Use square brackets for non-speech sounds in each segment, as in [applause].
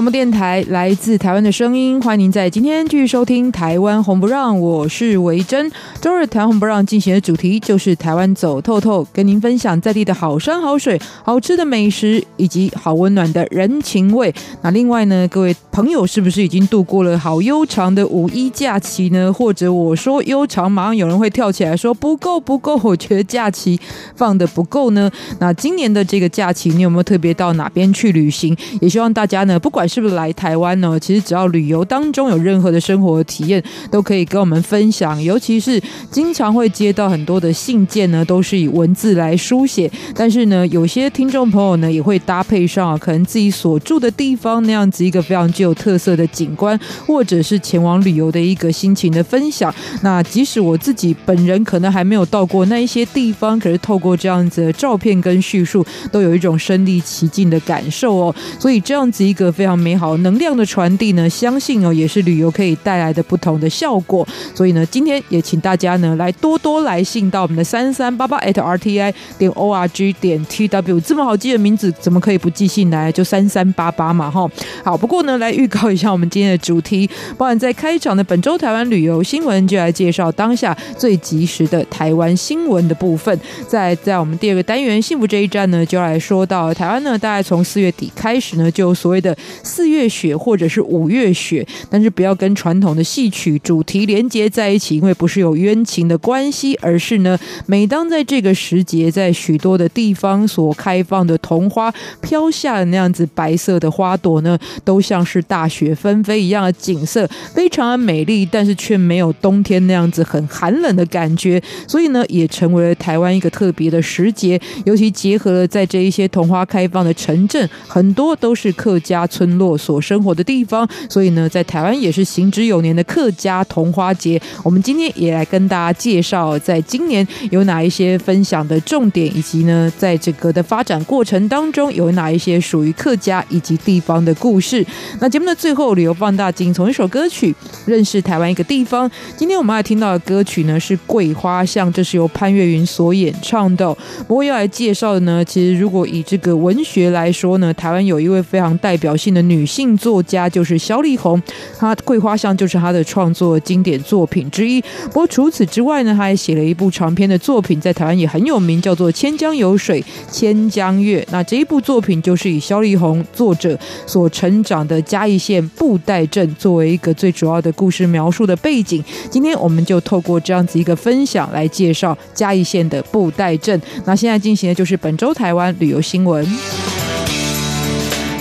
广播电台来自台湾的声音，欢迎您在今天继续收听《台湾红不让》，我是维珍。周日台湾不让进行的主题就是台湾走透透，跟您分享在地的好山好水、好吃的美食以及好温暖的人情味。那另外呢，各位朋友是不是已经度过了好悠长的五一假期呢？或者我说悠长，马上有人会跳起来说不够不够，我觉得假期放得不够呢。那今年的这个假期，你有没有特别到哪边去旅行？也希望大家呢。不管是不是来台湾呢，其实只要旅游当中有任何的生活体验，都可以跟我们分享。尤其是经常会接到很多的信件呢，都是以文字来书写。但是呢，有些听众朋友呢，也会搭配上可能自己所住的地方那样子一个非常具有特色的景观，或者是前往旅游的一个心情的分享。那即使我自己本人可能还没有到过那一些地方，可是透过这样子的照片跟叙述，都有一种身临其境的感受哦。所以这样子一个。非常美好能量的传递呢，相信哦也是旅游可以带来的不同的效果。所以呢，今天也请大家呢来多多来信到我们的三三八八 @rti 点 org 点 tw，这么好记的名字，怎么可以不寄信来？就三三八八嘛，哈。好，不过呢，来预告一下我们今天的主题，包含在开场的本周台湾旅游新闻，就来介绍当下最及时的台湾新闻的部分。在在我们第二个单元幸福这一站呢，就来说到台湾呢，大概从四月底开始呢，就所谓的四月雪或者是五月雪，但是不要跟传统的戏曲主题连接在一起，因为不是有约冤情的关系，而是呢，每当在这个时节，在许多的地方所开放的桐花飘下的那样子白色的花朵呢，都像是大雪纷飞一样的景色，非常的美丽，但是却没有冬天那样子很寒冷的感觉，所以呢，也成为了台湾一个特别的时节，尤其结合了在这一些桐花开放的城镇，很多都是客家。村落所生活的地方，所以呢，在台湾也是行之有年的客家桐花节。我们今天也来跟跟大家介绍，在今年有哪一些分享的重点，以及呢，在整个的发展过程当中有哪一些属于客家以及地方的故事。那节目的最后，旅游放大镜从一首歌曲认识台湾一个地方。今天我们要听到的歌曲呢是《桂花巷》，这是由潘越云所演唱的。不过要来介绍的呢，其实如果以这个文学来说呢，台湾有一位非常代表性的女性作家就是萧丽红，她《桂花巷》就是她的创作经典作品之一。不过除此之外呢，他还写了一部长篇的作品，在台湾也很有名，叫做《千江有水千江月》。那这一部作品就是以萧丽红作者所成长的嘉义县布袋镇作为一个最主要的故事描述的背景。今天我们就透过这样子一个分享来介绍嘉义县的布袋镇。那现在进行的就是本周台湾旅游新闻。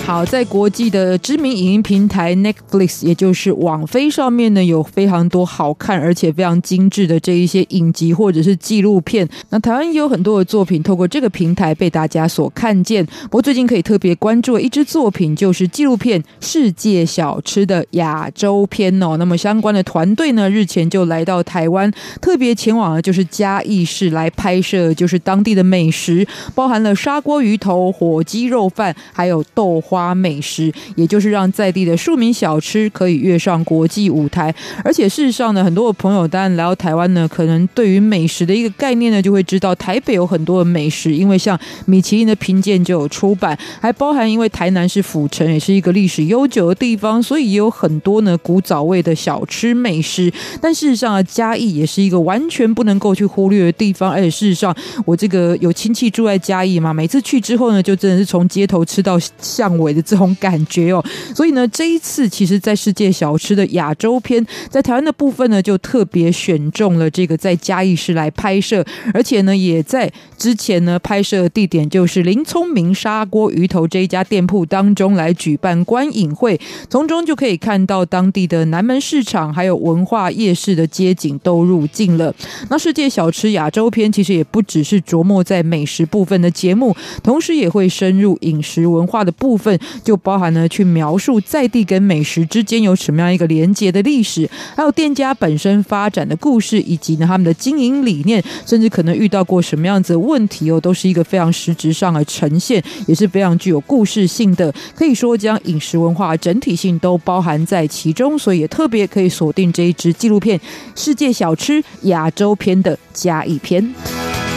好，在国际的知名影音平台 Netflix，也就是网飞上面呢，有非常多好看而且非常精致的这一些影集或者是纪录片。那台湾也有很多的作品透过这个平台被大家所看见。不过最近可以特别关注的一支作品，就是纪录片《世界小吃》的亚洲篇哦。那么相关的团队呢，日前就来到台湾，特别前往的就是嘉义市来拍摄，就是当地的美食，包含了砂锅鱼头、火鸡肉饭，还有豆花。花美食，也就是让在地的庶民小吃可以跃上国际舞台。而且事实上呢，很多的朋友当然来到台湾呢，可能对于美食的一个概念呢，就会知道台北有很多的美食，因为像米其林的评鉴就有出版，还包含因为台南是府城，也是一个历史悠久的地方，所以也有很多呢古早味的小吃美食。但事实上啊，嘉义也是一个完全不能够去忽略的地方。而且事实上，我这个有亲戚住在嘉义嘛，每次去之后呢，就真的是从街头吃到巷尾的这种感觉哦。所以呢，这一次其实，在世界小吃的亚洲篇，在台湾的部分呢，就特别选中了这个在嘉义市来拍摄，而且呢，也在之前呢拍摄地点就是林聪明砂锅鱼头这一家店铺当中来举办观影会，从中就可以看到当地的南门市场还有文化夜市的街景都入镜了。那世界小吃亚洲篇其实也不只是琢磨在美食部分的节目，同时也会深入饮食文化的部分，就包含了去描述在地跟美食之间有什么样一个连接的历史，还有店家本身发展的故事，以及呢他们的经营理念，甚至可能遇到过什么样子的问题哦，都是一个非常实质上的呈现，也是非常具有故事性的。可以说将饮食文化整体性都包含在其中，所以也特别可以锁定这一支纪录片《世界小吃亚洲篇》的加一篇。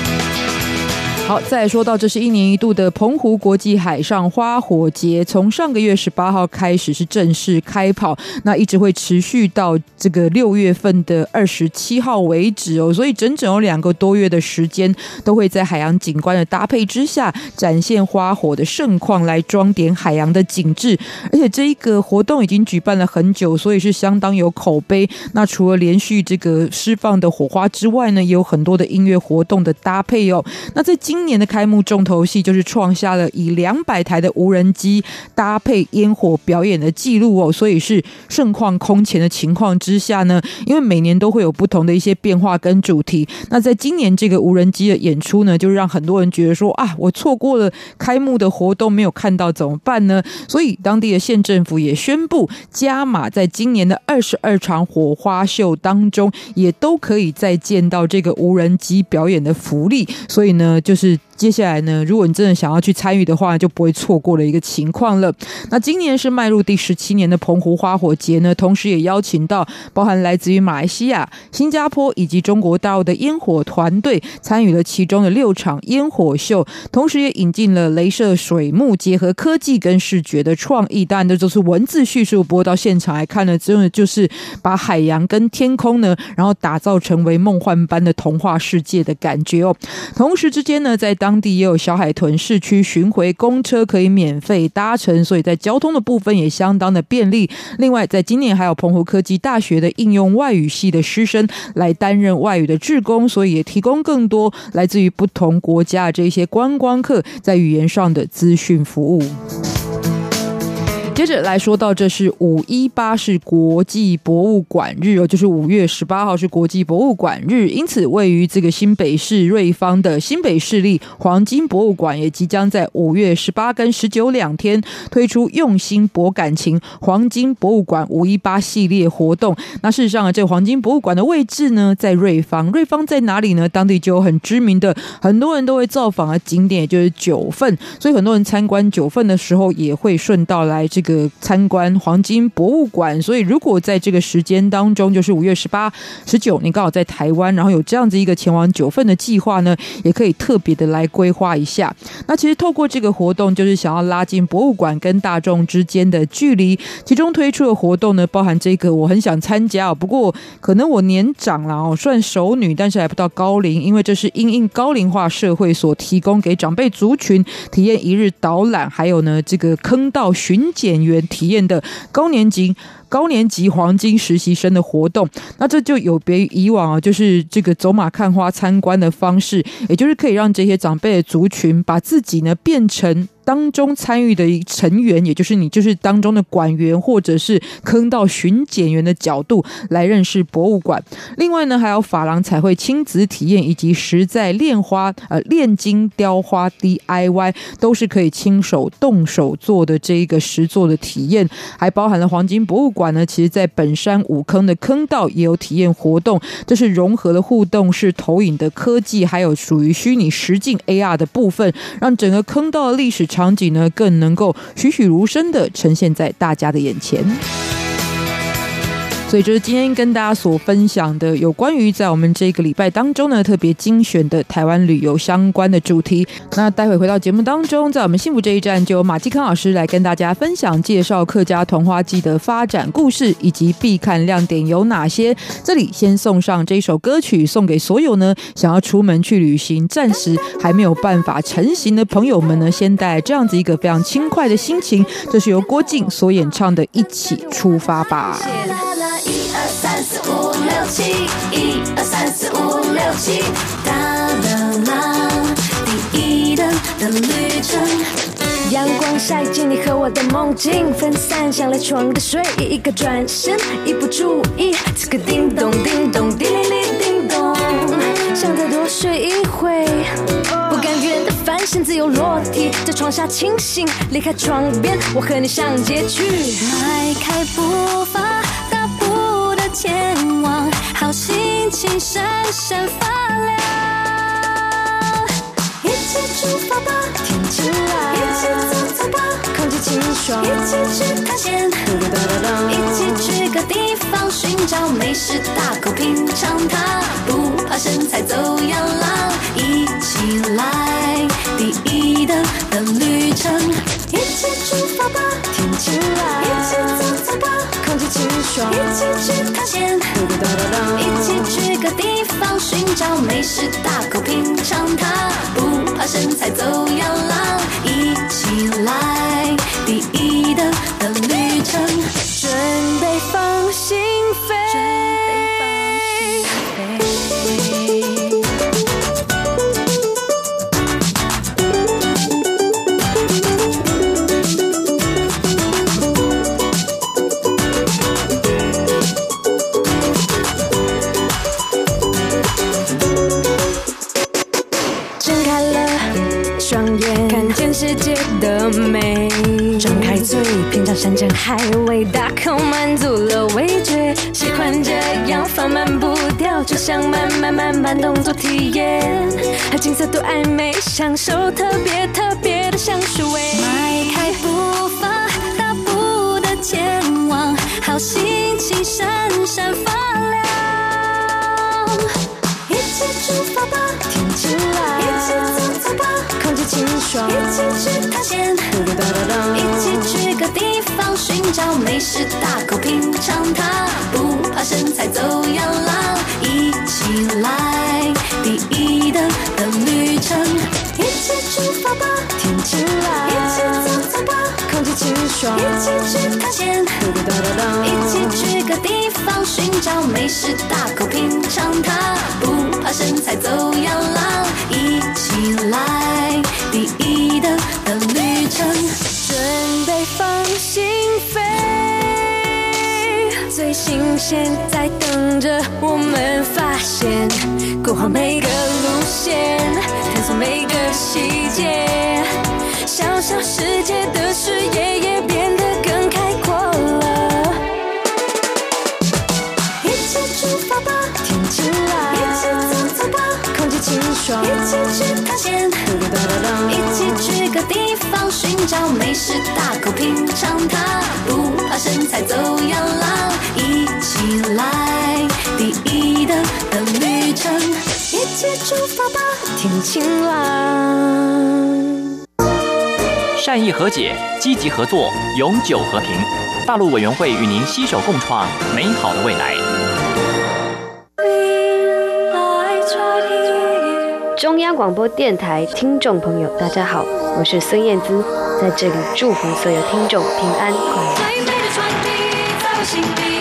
好，再说到，这是一年一度的澎湖国际海上花火节，从上个月十八号开始是正式开跑，那一直会持续到这个六月份的二十七号为止哦，所以整整有两个多月的时间，都会在海洋景观的搭配之下，展现花火的盛况，来装点海洋的景致。而且这一个活动已经举办了很久，所以是相当有口碑。那除了连续这个释放的火花之外呢，也有很多的音乐活动的搭配哦。那在今今年的开幕重头戏就是创下了以两百台的无人机搭配烟火表演的记录哦，所以是盛况空前的情况之下呢，因为每年都会有不同的一些变化跟主题。那在今年这个无人机的演出呢，就让很多人觉得说啊，我错过了开幕的活动，没有看到怎么办呢？所以当地的县政府也宣布加码，在今年的二十二场火花秀当中，也都可以再见到这个无人机表演的福利。所以呢，就是。是接下来呢，如果你真的想要去参与的话，就不会错过了一个情况了。那今年是迈入第十七年的澎湖花火节呢，同时也邀请到包含来自于马来西亚、新加坡以及中国大陆的烟火团队参与了其中的六场烟火秀，同时也引进了镭射水幕，结合科技跟视觉的创意。当然，这都是文字叙述，不过到现场来看呢，真的就是把海洋跟天空呢，然后打造成为梦幻般的童话世界的感觉哦。同时之间呢，在当当地也有小海豚市区巡回公车可以免费搭乘，所以在交通的部分也相当的便利。另外，在今年还有澎湖科技大学的应用外语系的师生来担任外语的志工，所以也提供更多来自于不同国家这些观光客在语言上的资讯服务。接着来说到，这是五一八是国际博物馆日哦，就是五月十八号是国际博物馆日，因此位于这个新北市瑞芳的新北市立黄金博物馆也即将在五月十八跟十九两天推出用心博感情黄金博物馆五一八系列活动。那事实上啊，这黄金博物馆的位置呢，在瑞芳，瑞芳在哪里呢？当地就有很知名的，很多人都会造访的景点，也就是九份，所以很多人参观九份的时候，也会顺道来这个。个参观黄金博物馆，所以如果在这个时间当中，就是五月十八、十九，你刚好在台湾，然后有这样子一个前往九份的计划呢，也可以特别的来规划一下。那其实透过这个活动，就是想要拉近博物馆跟大众之间的距离。其中推出的活动呢，包含这个，我很想参加，不过可能我年长了哦，算熟女，但是还不到高龄，因为这是因应高龄化社会所提供给长辈族群体验一日导览，还有呢这个坑道巡检。演员体验的高年级高年级黄金实习生的活动，那这就有别于以往啊，就是这个走马看花参观的方式，也就是可以让这些长辈的族群把自己呢变成。当中参与的一成员，也就是你，就是当中的馆员或者是坑道巡检员的角度来认识博物馆。另外呢，还有珐琅彩绘亲子体验以及实在炼花呃炼金雕花 DIY 都是可以亲手动手做的这一个实作的体验，还包含了黄金博物馆呢。其实，在本山五坑的坑道也有体验活动，这是融合了互动式投影的科技，还有属于虚拟实境 AR 的部分，让整个坑道的历史。场景呢，更能够栩栩如生的呈现在大家的眼前。所以就是今天跟大家所分享的有关于在我们这个礼拜当中呢特别精选的台湾旅游相关的主题。那待会回到节目当中，在我们幸福这一站，就由马继康老师来跟大家分享介绍客家童话季的发展故事以及必看亮点有哪些。这里先送上这一首歌曲，送给所有呢想要出门去旅行，暂时还没有办法成行的朋友们呢，先带这样子一个非常轻快的心情。这是由郭靖所演唱的《一起出发吧》。四五六七，一二三四五六七，哒啦啦，第一灯的旅程。阳光晒进你和我的梦境，分散像赖床的睡意，一个转身，一不注意，此刻叮咚叮咚叮铃铃叮咚，想再多睡一会，不甘愿的翻身，自由落体，在床下清醒，离开床边，我和你上街去，迈开步伐，好心情闪闪发亮，一起出发吧，天晴啦。一起走吧，空气清爽，一起去探险，一起去个地方寻找美食，大口品尝它，不怕身材走样了，一起来第一灯的旅程。一起出发吧，天晴啦！一起走，空气清爽。一起去探险，一起去个地方寻找美食，大口品尝它，不怕身材走样啦，一起来。山珍海味，大口满足了味觉，喜欢这样放慢步调，就像慢慢慢慢动作体验，和景色多暧昧，享受特别特别的香水味。迈开步伐，大步的前往，好心情闪闪发亮。一起出发吧，天晴啦！一起走走吧，空气清爽。一起去探险，一起去个地方。寻找美食，大口品尝它，不怕身材走样啦，一起来第一等的旅程，一起出发吧，天晴啦！起，清爽。一起去探险，一起去个地方寻找美食，大口品尝它，不怕身材走样了，一起来第一等的旅程，准备放心飞，最。新鲜在等着我们发现，规划每个路线，探索每个细节，小小世界的视野也变得更开阔了。一起出发吧，天晴啦！一起走走吧，空气清爽。一起去探险，一起去个地方寻找美食，大口品尝它，不怕身材走样了。起来，第一灯的旅程，一起出发吧，天晴啦！善意和解，积极合作，永久和平。大陆委员会与您携手共创美好的未来。中央广播电台听众朋友，大家好，我是孙燕姿，在这里祝福所有听众平安快乐。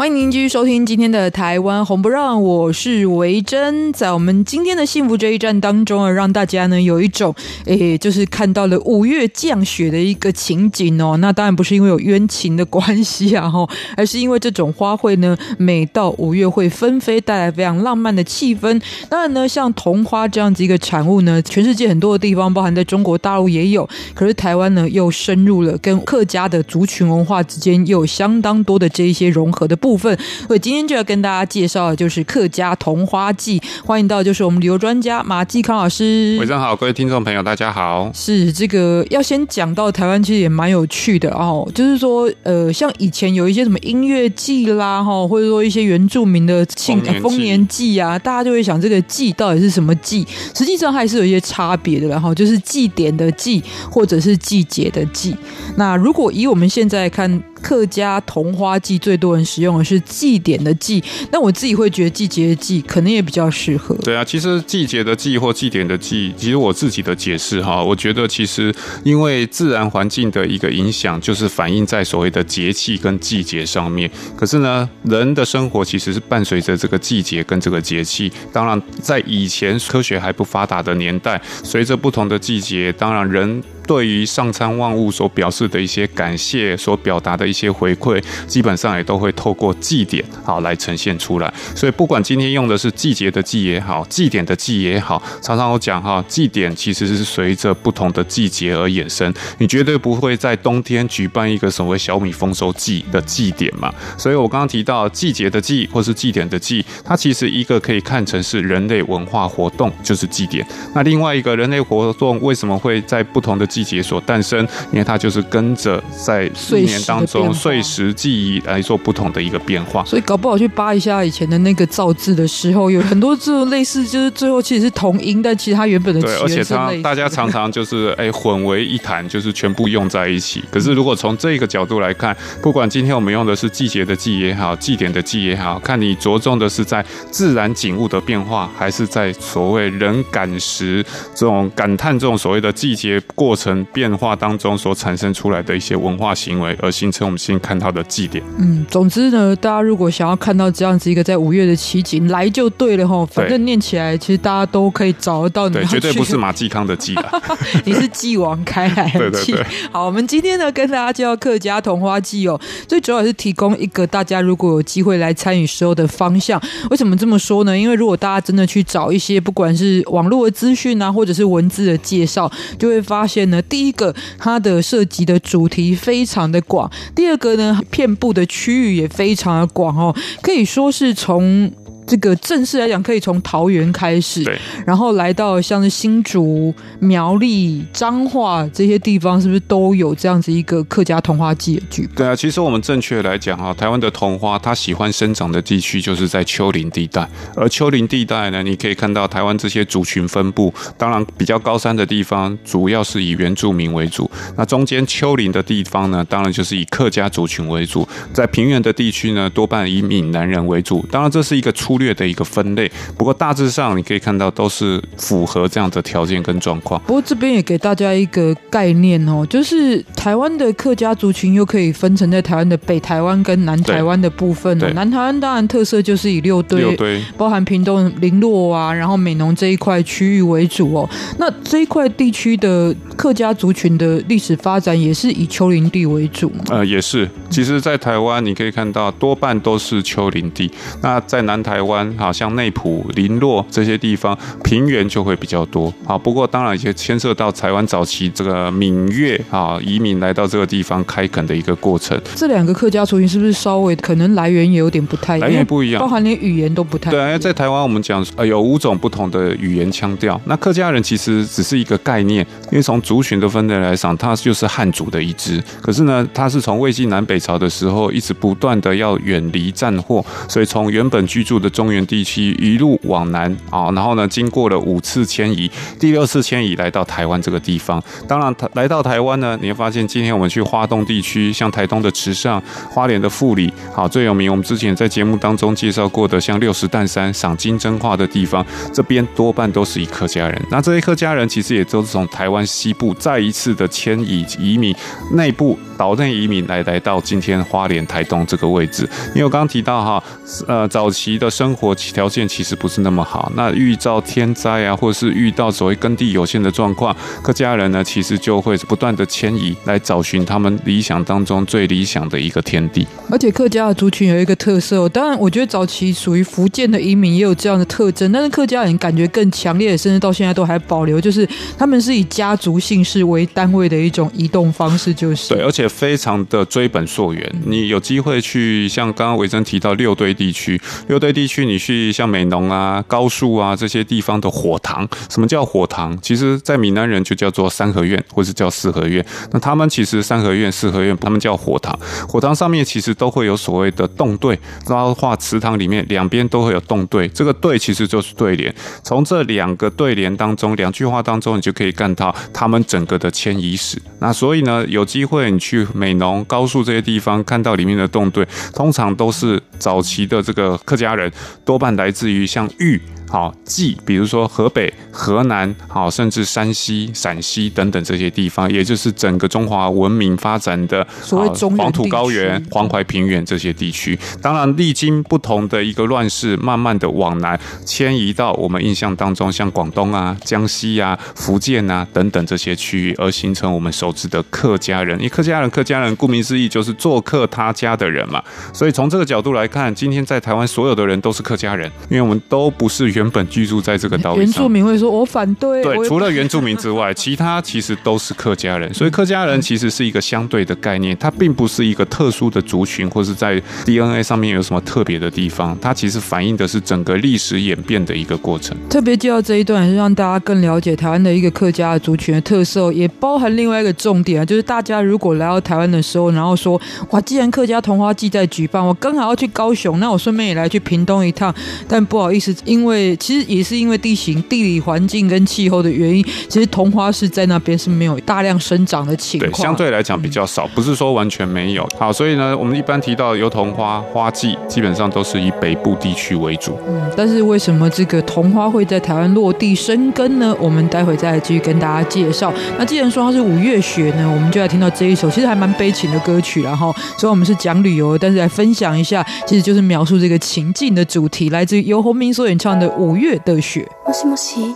欢迎您继续收听今天的台湾红不让，我是维珍。在我们今天的幸福这一站当中啊，让大家呢有一种诶，就是看到了五月降雪的一个情景哦。那当然不是因为有冤情的关系啊，哈，[laughs] 而是因为这种花卉呢，每到五月会纷飞，带来非常浪漫的气氛。当然呢，像桐花这样子一个产物呢，全世界很多的地方，包含在中国大陆也有，可是台湾呢又深入了跟客家的族群文化之间又有相当多的这一些融合的部部分。所以今天就要跟大家介绍的就是客家桐花季，欢迎到就是我们旅游专家马继康老师。晚上好，各位听众朋友，大家好。是这个要先讲到台湾，其实也蛮有趣的哦。就是说，呃，像以前有一些什么音乐季啦，哈，或者说一些原住民的庆丰年祭啊，大家就会想这个祭到底是什么祭？实际上还是有一些差别的，然后就是祭典的祭，或者是季节的祭。那如果以我们现在看。客家桐花祭最多人使用的是祭典的祭，那我自己会觉得季节的季可能也比较适合。对啊，其实季节的季或祭典的祭，其实我自己的解释哈，我觉得其实因为自然环境的一个影响，就是反映在所谓的节气跟季节上面。可是呢，人的生活其实是伴随着这个季节跟这个节气。当然，在以前科学还不发达的年代，随着不同的季节，当然人。对于上苍万物所表示的一些感谢，所表达的一些回馈，基本上也都会透过祭典好来呈现出来。所以不管今天用的是季节的祭也好，祭典的祭也好，常常我讲哈，祭典其实是随着不同的季节而衍生。你绝对不会在冬天举办一个所谓小米丰收祭的祭典嘛。所以我刚刚提到季节的祭或是祭典的祭，它其实一个可以看成是人类文化活动，就是祭典。那另外一个人类活动为什么会在不同的季季节所诞生，因为它就是跟着在一年当中碎石记忆来做不同的一个变化，所以搞不好去扒一下以前的那个造字的时候，有很多这种类似，就是最后其实是同音，但其实它原本的对，而且它大家常常就是哎混为一谈，就是全部用在一起。可是如果从这个角度来看，不管今天我们用的是季节的季也好，祭典的祭也好，看你着重的是在自然景物的变化，还是在所谓人感时这种感叹这种所谓的季节过程。变化当中所产生出来的一些文化行为，而形成我们现在看到的祭典。嗯，总之呢，大家如果想要看到这样子一个在五月的奇景，来就对了哈。反正念起来，其实大家都可以找得到你。对，绝对不是马继康的祭啊，[laughs] 你是继王开来的 [laughs] 祭。好，我们今天呢跟大家介绍客家同花祭哦，最主要是提供一个大家如果有机会来参与时候的方向。为什么这么说呢？因为如果大家真的去找一些不管是网络的资讯啊，或者是文字的介绍，就会发现那。第一个，它的涉及的主题非常的广；第二个呢，遍布的区域也非常的广哦，可以说是从。这个正式来讲，可以从桃园开始，对，然后来到像是新竹、苗栗、彰化这些地方，是不是都有这样子一个客家桐花季的举办？对啊，其实我们正确来讲哈，台湾的桐花它喜欢生长的地区就是在丘陵地带，而丘陵地带呢，你可以看到台湾这些族群分布，当然比较高山的地方主要是以原住民为主，那中间丘陵的地方呢，当然就是以客家族群为主，在平原的地区呢，多半以闽南人为主，当然这是一个粗略的一个分类，不过大致上你可以看到都是符合这样的条件跟状况。不过这边也给大家一个概念哦，就是台湾的客家族群又可以分成在台湾的北台湾跟南台湾的部分。哦南台湾当然特色就是以六堆，六堆包含屏东林洛啊，然后美浓这一块区域为主哦。那这一块地区的客家族群的历史发展也是以丘陵地为主吗？呃，也是。其实，在台湾你可以看到多半都是丘陵地。那在南台湾。湾好像内埔、林洛这些地方平原就会比较多。啊，不过当然也牵涉到台湾早期这个闽粤啊移民来到这个地方开垦的一个过程。这两个客家族群是不是稍微可能来源也有点不太一样？来源不一样，包含连语言都不太一样。对啊，在台湾我们讲呃有五种不同的语言腔调。那客家人其实只是一个概念，因为从族群的分类来讲，它就是汉族的一支。可是呢，它是从魏晋南北朝的时候一直不断的要远离战祸，所以从原本居住的中原地区一路往南啊，然后呢，经过了五次迁移，第六次迁移来到台湾这个地方。当然，来到台湾呢，你会发现今天我们去花东地区，像台东的池上、花莲的富里，好最有名。我们之前在节目当中介绍过的，像六十石山赏金针花的地方，这边多半都是以客家人。那这些客家人其实也都是从台湾西部再一次的迁移移民内部岛内移民来来到今天花莲、台东这个位置。因为我刚刚提到哈，呃，早期的生活条件其实不是那么好。那遇到天灾啊，或者是遇到所谓耕地有限的状况，客家人呢，其实就会不断的迁移来找寻他们理想当中最理想的一个天地。而且客家的族群有一个特色，当然我觉得早期属于福建的移民也有这样的特征，但是客家人感觉更强烈，甚至到现在都还保留，就是他们是以家族姓氏为单位的一种移动方式，就是对，而且非常的追本溯源。你有机会去像刚刚维珍提到六堆地区，六堆地区你去像美浓啊、高树啊这些地方的火塘，什么叫火塘？其实，在闽南人就叫做三合院，或是叫四合院。那他们其实三合院、四合院，他们叫火塘。火塘上面其实都会有所谓的洞对，包括祠堂里面两边都会有洞对，这个对其实就是对联。从这两个对联当中，两句话当中，你就可以看到他们整个的迁移史。那所以呢，有机会你去美浓、高树这些地方，看到里面的洞对，通常都是早期的这个客家人，多半来自于像玉。好，冀，比如说河北、河南，好，甚至山西、陕西等等这些地方，也就是整个中华文明发展的所谓中黄土高原、黄淮平原这些地区。当然，历经不同的一个乱世，慢慢的往南迁移到我们印象当中，像广东啊、江西啊、福建啊等等这些区域，而形成我们熟知的客家人。因为客家人，客家人顾名思义就是做客他家的人嘛。所以从这个角度来看，今天在台湾所有的人都是客家人，因为我们都不是原。原本居住在这个岛上，原住民会说：“我反对。”对，除了原住民之外，[laughs] 其他其实都是客家人。所以客家人其实是一个相对的概念，它并不是一个特殊的族群，或是在 DNA 上面有什么特别的地方。它其实反映的是整个历史演变的一个过程。特别介绍这一段，是让大家更了解台湾的一个客家的族群的特色，也包含另外一个重点啊，就是大家如果来到台湾的时候，然后说：“哇，既然客家同花季在举办，我刚好要去高雄，那我顺便也来去屏东一趟。”但不好意思，因为其实也是因为地形、地理环境跟气候的原因，其实桐花是在那边是没有大量生长的情况。对，相对来讲比较少，不是说完全没有。好，所以呢，我们一般提到油桐花花季，基本上都是以北部地区为主。嗯，但是为什么这个桐花会在台湾落地生根呢？我们待会再来继续跟大家介绍。那既然说它是五月雪呢，我们就来听到这一首其实还蛮悲情的歌曲，然后虽然我们是讲旅游，但是来分享一下，其实就是描述这个情境的主题，来自于游鸿明所演唱的《五月》的雪。もしもし、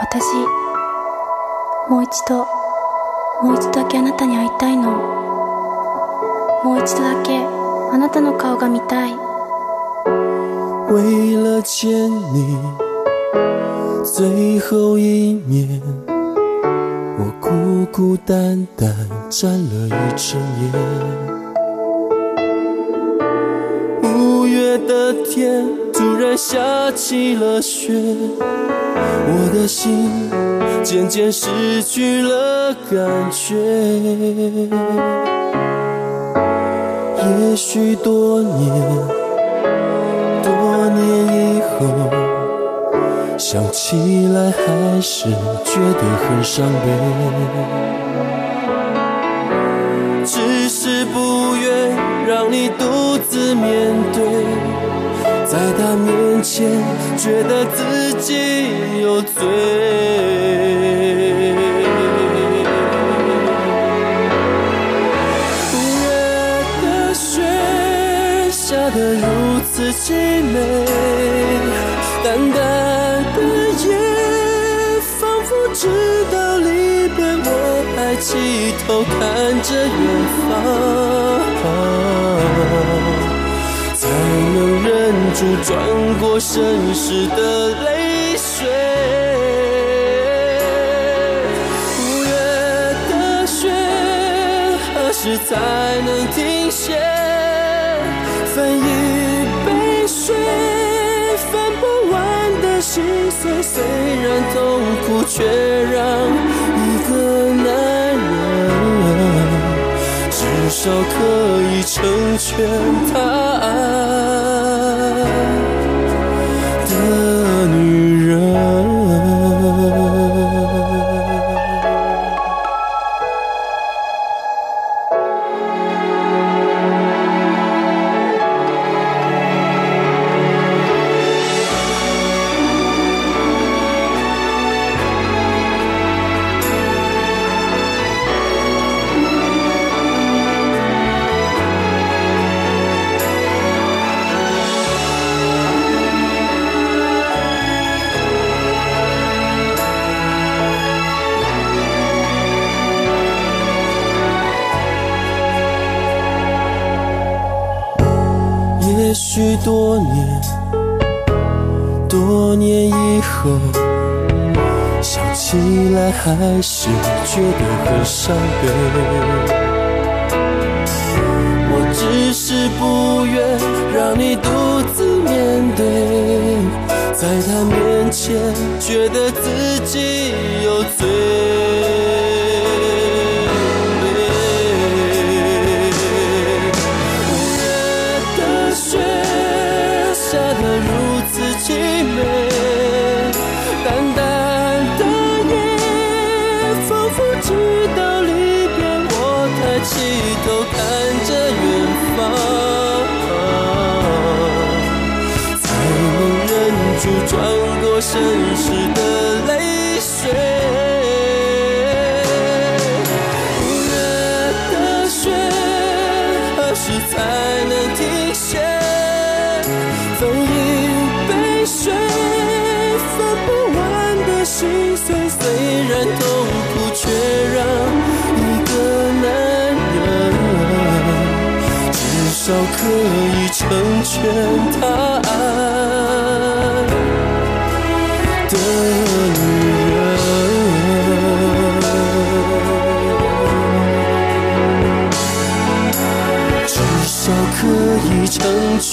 私、もう一度、もう一度だけあなたに会いたいの。もう一度だけあなたの颜が见たい。为了见你最后一面，我孤孤单单站了一整夜。的天 突然下起了雪，我的心渐渐失去了感觉。也许多年，多年以后，想起来还是觉得很伤悲，只是不愿让你独自面对。在他面前，觉得自己有罪。五月的雪下得如此凄美，淡淡的夜，仿佛知道离别，我还低头看着远方转过身时的泪水。五月的雪，何时才能停歇？分一杯水，分不完的心碎。虽然痛苦，却让一个男人。至少可以成全他。还是觉得很伤悲。我只是不愿让你独自面对，在他面前觉得自己头看着远方，在我忍住转过身时的。少可以成全他爱。的女人，至少可以成全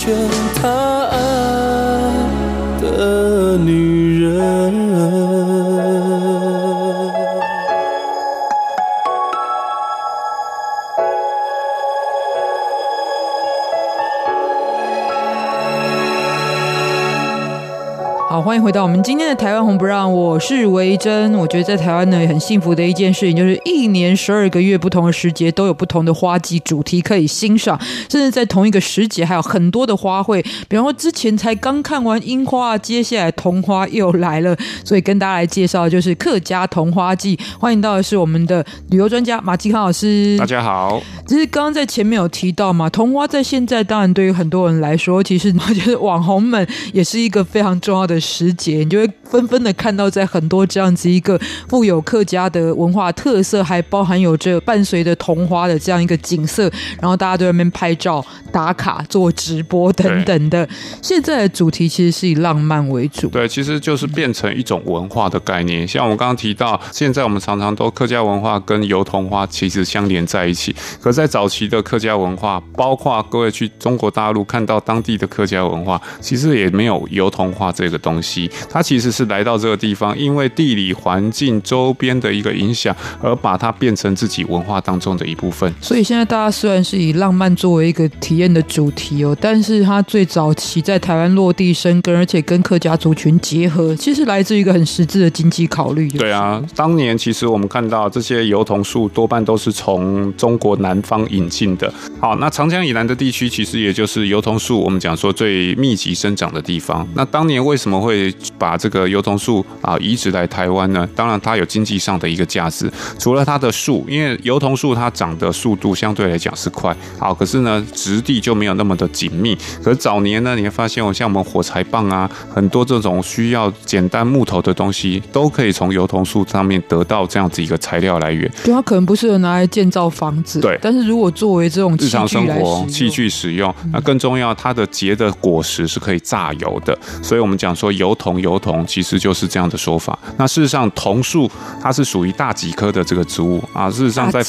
回到我们今天的台湾红不让，我是维珍。我觉得在台湾呢，很幸福的一件事情，就是一一年十二个月不同的时节都有不同的花季主题可以欣赏，甚至在同一个时节还有很多的花卉。比方说之前才刚看完樱花，接下来桐花又来了，所以跟大家来介绍就是客家桐花季。欢迎到的是我们的旅游专家马继康老师。大家好，其实刚刚在前面有提到嘛，桐花在现在当然对于很多人来说，其实我觉得网红们也是一个非常重要的。时节，你就会纷纷的看到，在很多这样子一个富有客家的文化特色，还包含有着伴随着桐花的这样一个景色，然后大家都在那边拍照、打卡、做直播等等的。现在的主题其实是以浪漫为主，对，其实就是变成一种文化的概念。像我们刚刚提到，现在我们常常都客家文化跟油桐花其实相连在一起。可在早期的客家文化，包括各位去中国大陆看到当地的客家文化，其实也没有油桐花这个东西。它其实是来到这个地方，因为地理环境周边的一个影响，而把它变成自己文化当中的一部分。所以现在大家虽然是以浪漫作为一个体验的主题哦，但是它最早期在台湾落地生根，而且跟客家族群结合，其实来自于一个很实质的经济考虑。对啊，当年其实我们看到这些油桐树多半都是从中国南方引进的。好，那长江以南的地区其实也就是油桐树我们讲说最密集生长的地方。那当年为什么会会把这个油桐树啊移植来台湾呢？当然，它有经济上的一个价值。除了它的树，因为油桐树它长的速度相对来讲是快，好，可是呢，质地就没有那么的紧密。可是早年呢，你会发现，我像我们火柴棒啊，很多这种需要简单木头的东西，都可以从油桐树上面得到这样子一个材料来源。对它可能不适合拿来建造房子，对。但是如果作为这种日常生活器具使用，那更重要，它的结的果实是可以榨油的。所以我们讲说。油桐，油桐其实就是这样的说法。那事实上，桐树它是属于大戟科的这个植物啊。事实上，在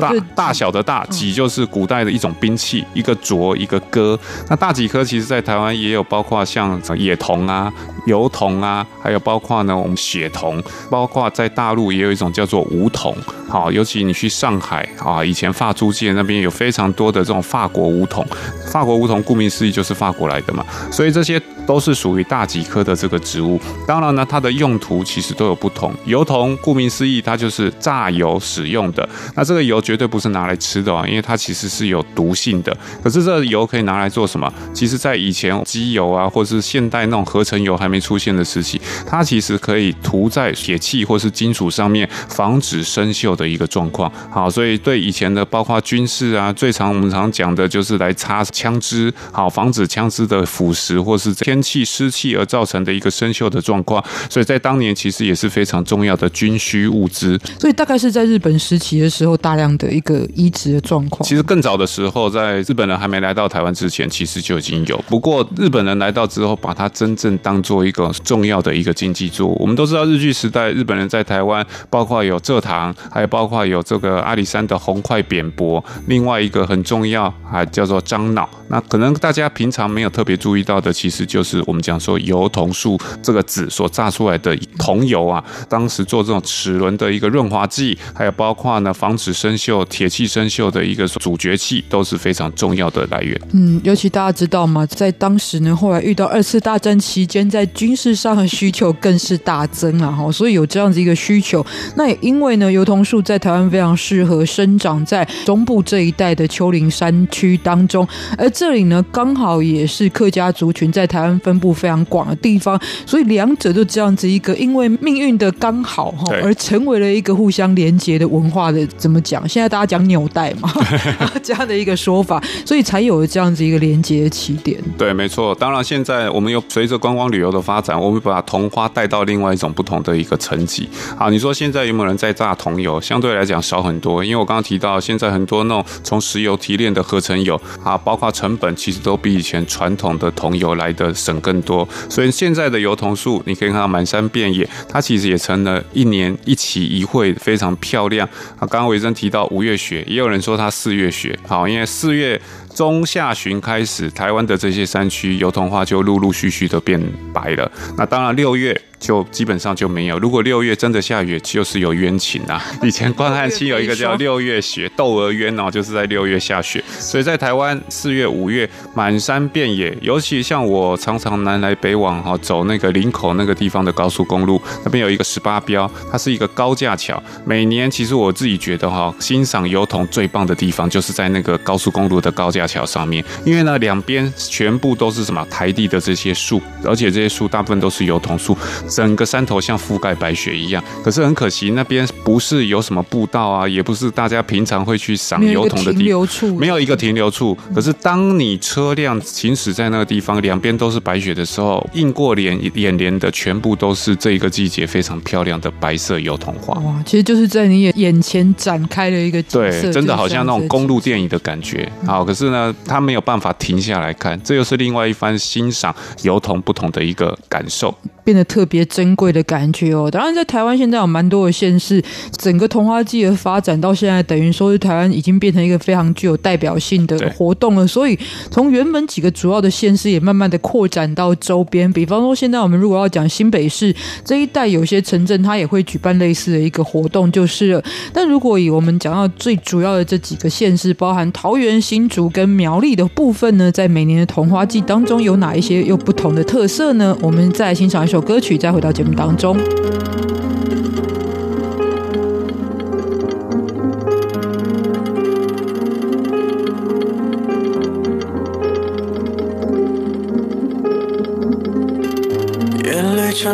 大大小的大戟就是古代的一种兵器，一个斲，一个戈。那大戟科其实在台湾也有包括像野桐啊、油桐啊，还有包括呢我们血桐，包括在大陆也有一种叫做梧桐。好，尤其你去上海啊，以前法租界那边有非常多的这种法国梧桐。法国梧桐顾名思义就是法国来的嘛，所以这些都是属于大戟科的这个植物，当然呢，它的用途其实都有不同。油桐顾名思义，它就是榨油油使用的。那这个油绝对不是拿来吃的啊，因为它其实是有毒性的。可是这个油可以拿来做什么？其实，在以前机油啊，或是现代那种合成油还没出现的时期，它其实可以涂在铁器或是金属上面，防止生锈的一个状况。好，所以对以前的包括军事啊，最常我们常讲的就是来擦枪支，好防止枪支的腐蚀或是天气湿气而造成的一个生锈的状况。所以在当年其实也是非常重要的军需物资。所以大概是在日本时期的时候，大量的一个移植的状况。其实更早的时候，在日本人还没来到台湾之前，其实就已经有。不过日本人来到之后，把它真正当做一个重要的一个经济作物。我们都知道日据时代，日本人在台湾，包括有蔗糖，还有包括有这个阿里山的红块扁柏。另外一个很重要，还叫做樟脑。那可能大家平常没有特别注意到的，其实就是我们讲说油桐树这个籽所榨出来的桐油啊。当时做这种齿轮的一个润滑剂，还有包括呢防止生锈、铁器生锈的一个阻绝器，都是非常重要的来源。嗯，尤其大家知道吗？在当时呢，后来遇到二次大战期间，在军事上的需求更是大增啊！哈，所以有这样子一个需求。那也因为呢，油桐树在台湾非常适合生长在中部这一带的丘陵山区当中，而这里呢，刚好也是客家族群在台湾分布非常广的地方，所以两者就这样子一个，因为命运的刚好哈，而成为了一个互相连接的文化的怎么讲？现在大家讲纽带嘛，[laughs] 这样的一个说法，所以才有了这样子一个连接的起点。对，没错。当然，现在我们又随着观光旅游的发展，我们把桐花带到另外一种不同的一个层级。啊，你说现在有没有人在榨桐油？相对来讲少很多，因为我刚刚提到，现在很多那种从石油提炼的合成油啊，包括成本其实都比以前传统的桐油来的省更多。所以现在的油桐树，你可以看到满山遍野，它其实也成了一年一期一会，非常漂亮。啊，刚刚维珍提到五月雪，也有人说他四月雪。好，因为四月。中下旬开始，台湾的这些山区油桐花就陆陆续续的变白了。那当然，六月。就基本上就没有。如果六月真的下雨，就是有冤情啊。[laughs] 以前关汉卿有一个叫六月雪，窦娥冤哦，就是在六月下雪。所以在台湾四月、五月满山遍野，尤其像我常常南来北往哈，走那个林口那个地方的高速公路，那边有一个十八标，它是一个高架桥。每年其实我自己觉得哈，欣赏油桐最棒的地方就是在那个高速公路的高架桥上面，因为呢两边全部都是什么台地的这些树，而且这些树大部分都是油桐树。整个山头像覆盖白雪一样，可是很可惜，那边不是有什么步道啊，也不是大家平常会去赏油桐的地方，没有一个停留处。可是当你车辆行驶在那个地方，两边都是白雪的时候，映过脸眼帘的全部都是这一个季节非常漂亮的白色油桐花。哇，其实就是在你眼眼前展开了一个景色，对，真的好像那种公路电影的感觉。好，可是呢，他没有办法停下来看，这又是另外一番欣赏油桐不同的一个感受，变得特别。珍贵的感觉哦，当然在台湾现在有蛮多的县市，整个桐花季的发展到现在，等于说是台湾已经变成一个非常具有代表性的活动了。所以从原本几个主要的县市，也慢慢的扩展到周边。比方说，现在我们如果要讲新北市这一带，有些城镇它也会举办类似的一个活动，就是了。但如果以我们讲到最主要的这几个县市，包含桃园、新竹跟苗栗的部分呢，在每年的同花季当中，有哪一些又不同的特色呢？我们再欣赏一首歌曲，再回到节目当中。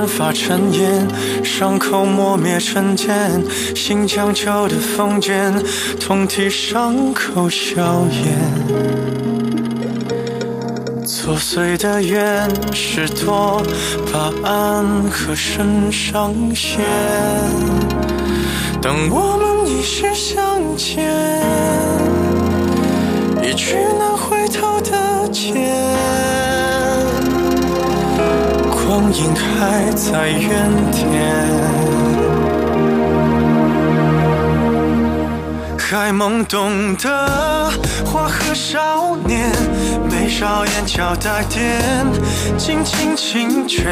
眼泪蒸发成烟，伤口磨灭成茧，新将旧的封建，痛替伤口消炎。作祟的愿是多把暗和身上线。当我们一世相见，一去难回头的劫，光阴还在原点。还懵懂的花和少年，眉梢眼角带点轻轻轻诀，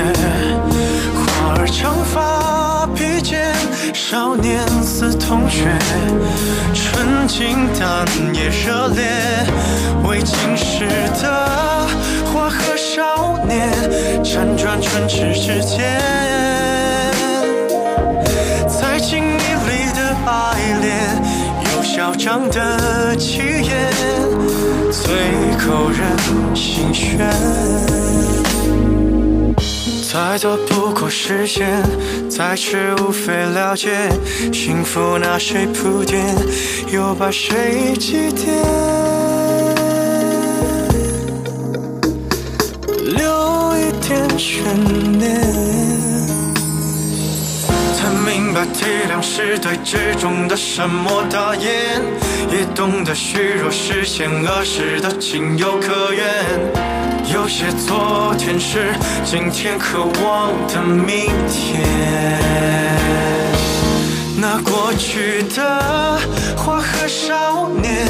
花儿长发披肩，少年似同学，纯净但也热烈，未经事的花和念，辗转唇齿之间，在静谧里的爱恋。有嚣张的气焰，最扣人心弦。再多不过时间，再迟无非了解，幸福拿谁铺垫，又把谁祭奠？是对之中的沉默大言，也懂得虚弱实现恶时的情有可原。有些昨天是今天渴望的明天。那过去的花和少年，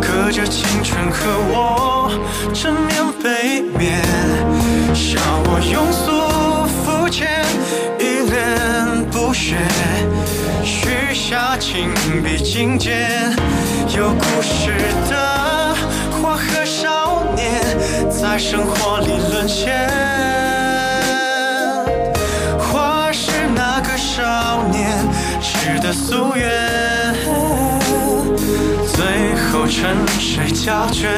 隔着青春和我正面背面，笑我庸俗肤浅。雪，许下情比金坚。有故事的花和少年，在生活里沦陷。花是那个少年织的夙愿，最后沉睡胶卷。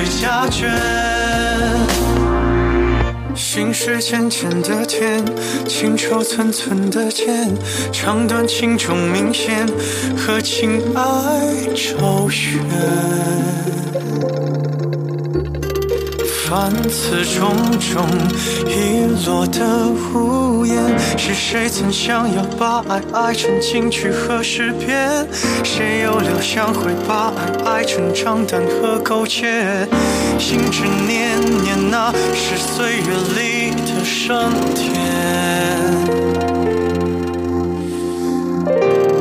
沉睡胶卷。心事浅浅的甜，情愁寸寸的剑，长短情重明显，和情爱周旋。凡此种种遗落的无言，是谁曾想要把爱爱成金句和诗篇？谁又料想会把爱爱成账单和苟且？心之念念，那是岁月里的升天。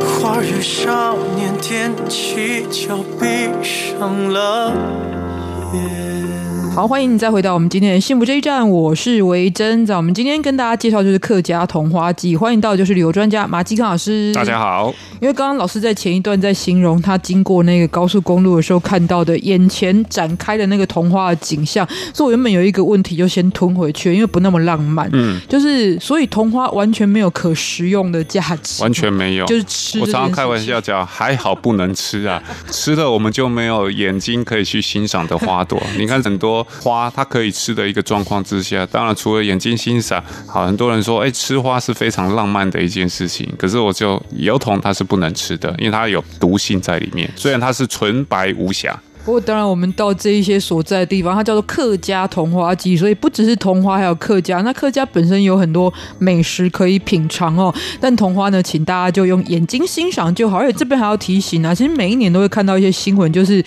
花儿与少年踮起脚，闭上了眼。好，欢迎你再回到我们今天的幸福这一站，我是维珍。在我们今天跟大家介绍就是客家桐花季，欢迎到的就是旅游专家马基康老师。大家好。因为刚刚老师在前一段在形容他经过那个高速公路的时候看到的眼前展开的那个桐花的景象，所以我原本有一个问题就先吞回去，因为不那么浪漫。嗯，就是所以桐花完全没有可食用的价值，完全没有，就是吃。我常常开玩笑讲，还好不能吃啊，吃了我们就没有眼睛可以去欣赏的花朵。你看很多。花它可以吃的一个状况之下，当然除了眼睛欣赏，好，很多人说，哎，吃花是非常浪漫的一件事情。可是我就油桐它是不能吃的，因为它有毒性在里面。虽然它是纯白无瑕，不过当然我们到这一些所在的地方，它叫做客家桐花季，所以不只是桐花，还有客家。那客家本身有很多美食可以品尝哦。但桐花呢，请大家就用眼睛欣赏就好。而且这边还要提醒啊，其实每一年都会看到一些新闻，就是。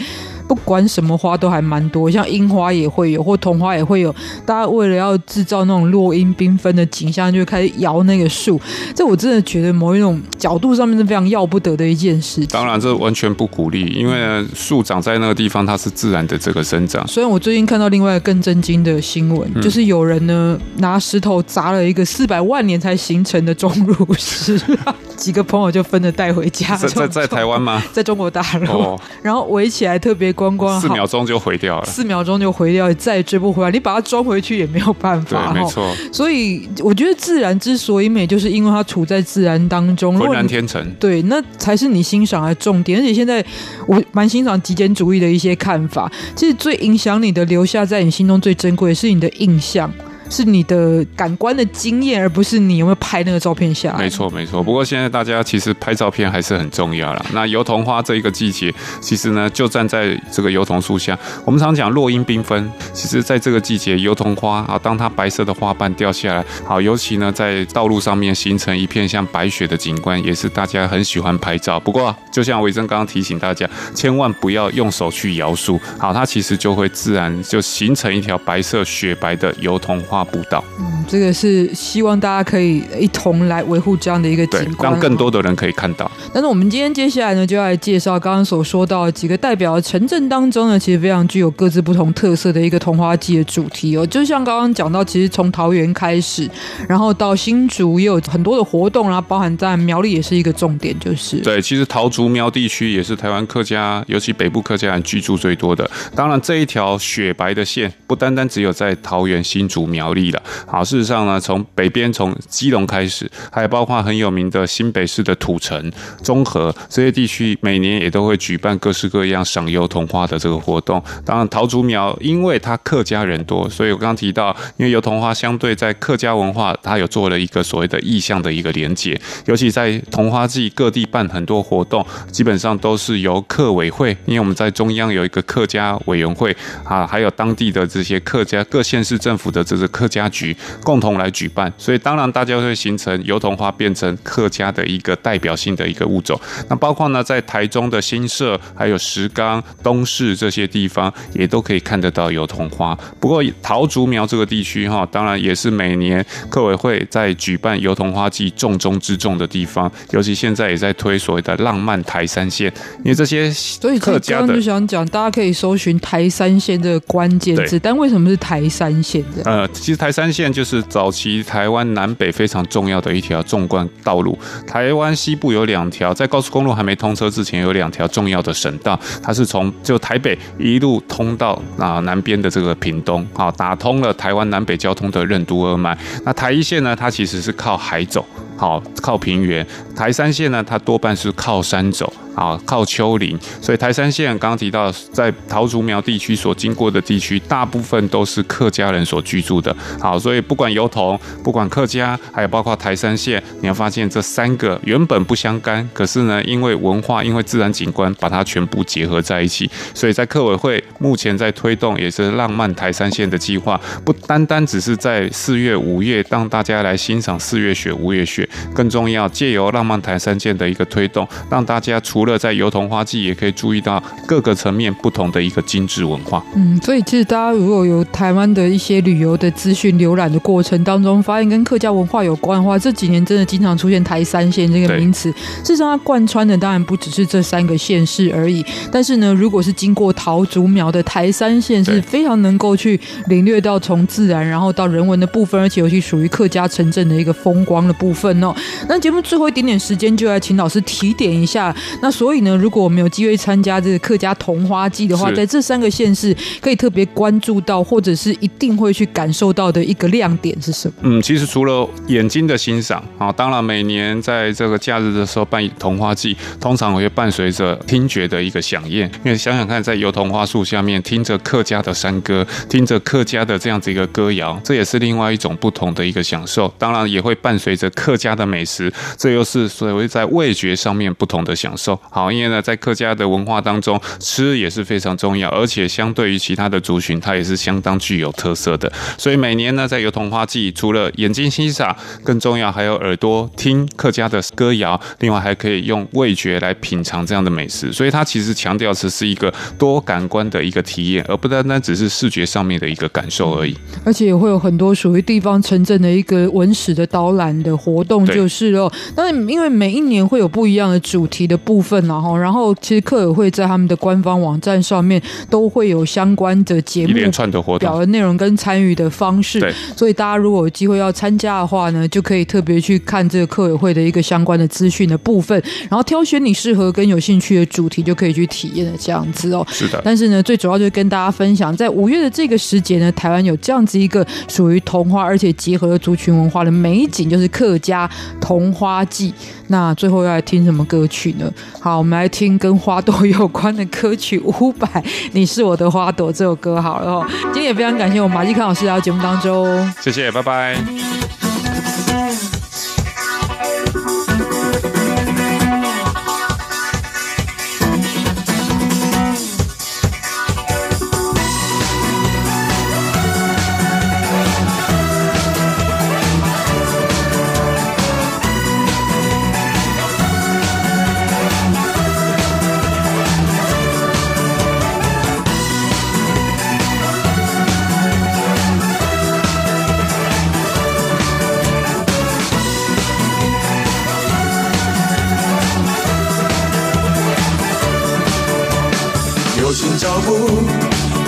不管什么花都还蛮多，像樱花也会有，或桐花也会有。大家为了要制造那种落英缤纷的景象，就开始摇那个树。这我真的觉得某一种角度上面是非常要不得的一件事。当然，这完全不鼓励，因为树长在那个地方，它是自然的这个生长。虽然我最近看到另外一个更震惊的新闻，嗯、就是有人呢拿石头砸了一个四百万年才形成的钟乳石，[laughs] 几个朋友就分着带回家。在在，在台湾吗？在中国大陆，哦、然后围起来特别。光光四秒钟就毁掉了，四秒钟就毁掉，再也追不回来。你把它装回去也没有办法，对，没错。所以我觉得自然之所以美，就是因为它处在自然当中，浑然天成。对，那才是你欣赏的重点。而且现在我蛮欣赏极简主义的一些看法。其实最影响你的，留下在你心中最珍贵的是你的印象。是你的感官的经验，而不是你有没有拍那个照片下来。没错，没错。不过现在大家其实拍照片还是很重要啦。那油桐花这一个季节，其实呢，就站在这个油桐树下。我们常讲落英缤纷，其实在这个季节，油桐花啊，当它白色的花瓣掉下来，好，尤其呢在道路上面形成一片像白雪的景观，也是大家很喜欢拍照。不过，就像维珍刚刚提醒大家，千万不要用手去摇树，好，它其实就会自然就形成一条白色雪白的油桐花。花步道。嗯，这个是希望大家可以一同来维护这样的一个景观，让更多的人可以看到。但是我们今天接下来呢，就要来介绍刚刚所说到的几个代表的城镇当中呢，其实非常具有各自不同特色的一个桐花季的主题哦。就像刚刚讲到，其实从桃园开始，然后到新竹也有很多的活动，然后包含在苗栗也是一个重点，就是对，其实桃竹苗地区也是台湾客家，尤其北部客家人居住最多的。当然，这一条雪白的线不单单只有在桃园、新竹、苗力了。好，事实上呢，从北边从基隆开始，还有包括很有名的新北市的土城、中和这些地区，每年也都会举办各式各样赏油桐花的这个活动。当然，桃竹苗因为它客家人多，所以我刚刚提到，因为油桐花相对在客家文化，它有做了一个所谓的意象的一个连结。尤其在桐花季各地办很多活动，基本上都是由客委会，因为我们在中央有一个客家委员会啊，还有当地的这些客家各县市政府的这个客家局共同来举办，所以当然大家会形成油桐花变成客家的一个代表性的一个物种。那包括呢，在台中的新社，还有石冈、东市这些地方，也都可以看得到油桐花。不过桃竹苗这个地区哈，当然也是每年客委会在举办油桐花季重中之重的地方，尤其现在也在推所谓的浪漫台山线，因为这些所以客家的就想讲，大家可以搜寻台山线这个关键字，但为什么是台山线的？呃，其实台三线就是早期台湾南北非常重要的一条纵贯道路。台湾西部有两条，在高速公路还没通车之前，有两条重要的省道，它是从就台北一路通到啊南边的这个屏东，好，打通了台湾南北交通的任督二脉。那台一线呢，它其实是靠海走，好，靠平原；台三线呢，它多半是靠山走。啊，靠丘陵，所以台山线刚刚提到，在桃竹苗地区所经过的地区，大部分都是客家人所居住的。好，所以不管油桐，不管客家，还有包括台山线，你要发现这三个原本不相干，可是呢，因为文化，因为自然景观，把它全部结合在一起。所以在客委会目前在推动，也是浪漫台山线的计划，不单单只是在四月、五月让大家来欣赏四月雪、五月雪，更重要，借由浪漫台山线的一个推动，让大家除除了在油桐花季，也可以注意到各个层面不同的一个精致文化。嗯，所以其实大家如果有台湾的一些旅游的资讯浏览的过程当中，发现跟客家文化有关的话，这几年真的经常出现台三线这个名词。事实上，它贯穿的当然不只是这三个县市而已。但是呢，如果是经过桃竹苗的台三线，是非常能够去领略到从自然然后到人文的部分，而且尤其属于客家城镇的一个风光的部分哦。那节目最后一点点时间，就来请老师提点一下。那所以呢，如果我们有机会参加这个客家桐花季的话，在这三个县市可以特别关注到，或者是一定会去感受到的一个亮点是什么？嗯，其实除了眼睛的欣赏啊，当然每年在这个假日的时候办桐花季，通常会伴随着听觉的一个响宴。因为想想看，在油桐花树下面听着客家的山歌，听着客家的这样子一个歌谣，这也是另外一种不同的一个享受。当然也会伴随着客家的美食，这又是所谓在味觉上面不同的享受。好，因为呢，在客家的文化当中，吃也是非常重要，而且相对于其他的族群，它也是相当具有特色的。所以每年呢，在油桐花季，除了眼睛欣赏，更重要还有耳朵听客家的歌谣，另外还可以用味觉来品尝这样的美食。所以它其实强调的是一个多感官的一个体验，而不单单只是视觉上面的一个感受而已。而且也会有很多属于地方城镇的一个文史的导览的活动，就是哦。但是因为每一年会有不一样的主题的部分。然后，然后其实客委会在他们的官方网站上面都会有相关的节目、串的活动、表的内容跟参与的方式。对，所以大家如果有机会要参加的话呢，就可以特别去看这个客委会的一个相关的资讯的部分，然后挑选你适合跟有兴趣的主题，就可以去体验的这样子哦。是的。但是呢，最主要就是跟大家分享，在五月的这个时节呢，台湾有这样子一个属于童话，而且结合了族群文化的美景，就是客家桐花季。那最后要来听什么歌曲呢？好，我们来听跟花朵有关的歌曲，五百《你是我的花朵》这首歌好了哦。今天也非常感谢我们马继康老师来到节目当中，谢谢，拜拜。